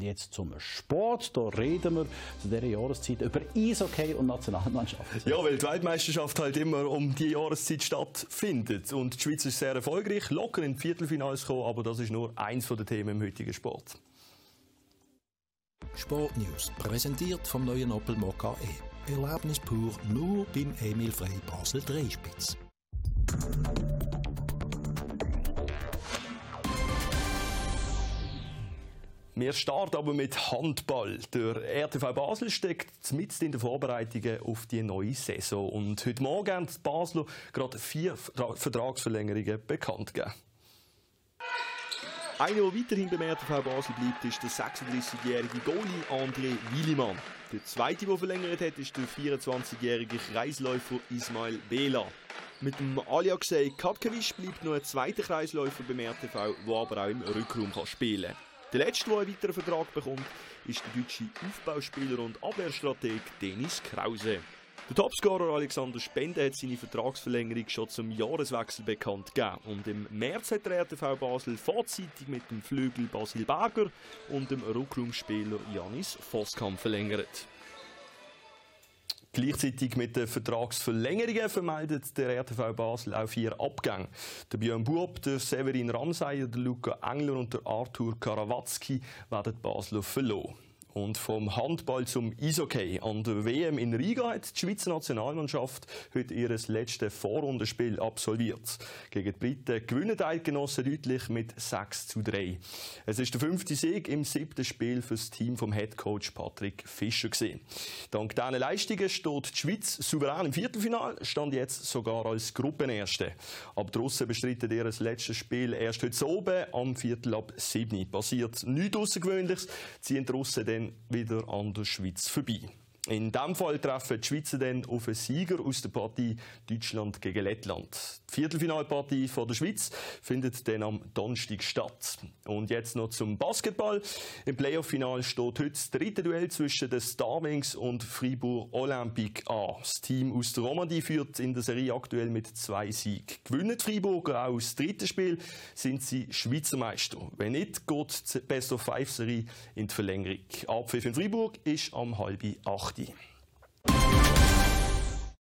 Jetzt zum Sport. Da reden wir zu dieser Jahreszeit über Eishockey und Nationalmannschaft. Ja, weil die Weltmeisterschaft halt immer um die Jahreszeit stattfindet. Und die Schweiz ist sehr erfolgreich, locker in Viertelfinals gekommen, aber das ist nur eins der Themen im heutigen Sport. Sportnews, präsentiert vom neuen Opel Mokka E. Erlebnis pur nur beim Emil Frey Basel Dreispitz. Wir starten aber mit Handball. Der RTV Basel steckt mitten in den Vorbereitungen auf die neue Saison. Und heute Morgen haben die Basler gerade vier Vertragsverlängerungen bekannt gegeben. Einer, der weiterhin beim RTV Basel bleibt, ist der 36-jährige Goalie André Willimann. Der zweite, der verlängert hat, ist der 24-jährige Kreisläufer Ismail Bela. Mit dem Aljaksej Katkevic bleibt noch ein zweiter Kreisläufer beim RTV, der aber auch im Rückraum spielen kann. Der letzte, der einen weiteren Vertrag bekommt, ist der deutsche Aufbauspieler und Abwehrstrateg Denis Krause. Der Topscorer Alexander Spende hat seine Vertragsverlängerung schon zum Jahreswechsel bekannt gegeben. Und im März hat der RTV Basel vorzeitig mit dem Flügel Basil Berger und dem Rückraumspieler Janis Voskamp verlängert. Gleichzeitig mit den Vertragsverlängerungen vermeldet der RTV Basel auch vier Abgänge. Der Björn Buob, der Severin Ramsay, der Luca Engler und der Arthur Karawatzki werden Basler verloren. Und vom Handball zum Eishockey. An der WM in Riga hat die Schweizer Nationalmannschaft heute ihr letztes Vorrundenspiel absolviert. Gegen die Briten gewinnen die Eidgenossen deutlich mit 6 zu 3. Es ist der fünfte Sieg im siebten Spiel für das Team vom Headcoach Patrick Fischer. Gewesen. Dank diesen Leistungen steht die Schweiz souverän im Viertelfinal, stand jetzt sogar als Gruppenerste. Aber die Russen bestreiten ihr letztes Spiel erst heute oben am Viertel ab 7. Passiert nichts Außergewöhnliches, ziehen die Russen dann wieder an der Schweiz vorbei. In diesem Fall treffen die Schweizer dann auf einen Sieger aus der Partie Deutschland gegen Lettland. Die Viertelfinalpartie von der Schweiz findet dann am Donnerstag statt. Und jetzt noch zum Basketball. Im Playoff-Final steht heute das dritte Duell zwischen den Starwings und Fribourg Olympique an. Das Team aus der Romandie führt in der Serie aktuell mit zwei Siegen. Gewinnen die Friburger auch das dritte Spiel, sind sie Schweizer Meister. Wenn nicht, geht die Best of Five Serie in die Verlängerung. Abpfiff in Fribourg ist am halben acht. parti.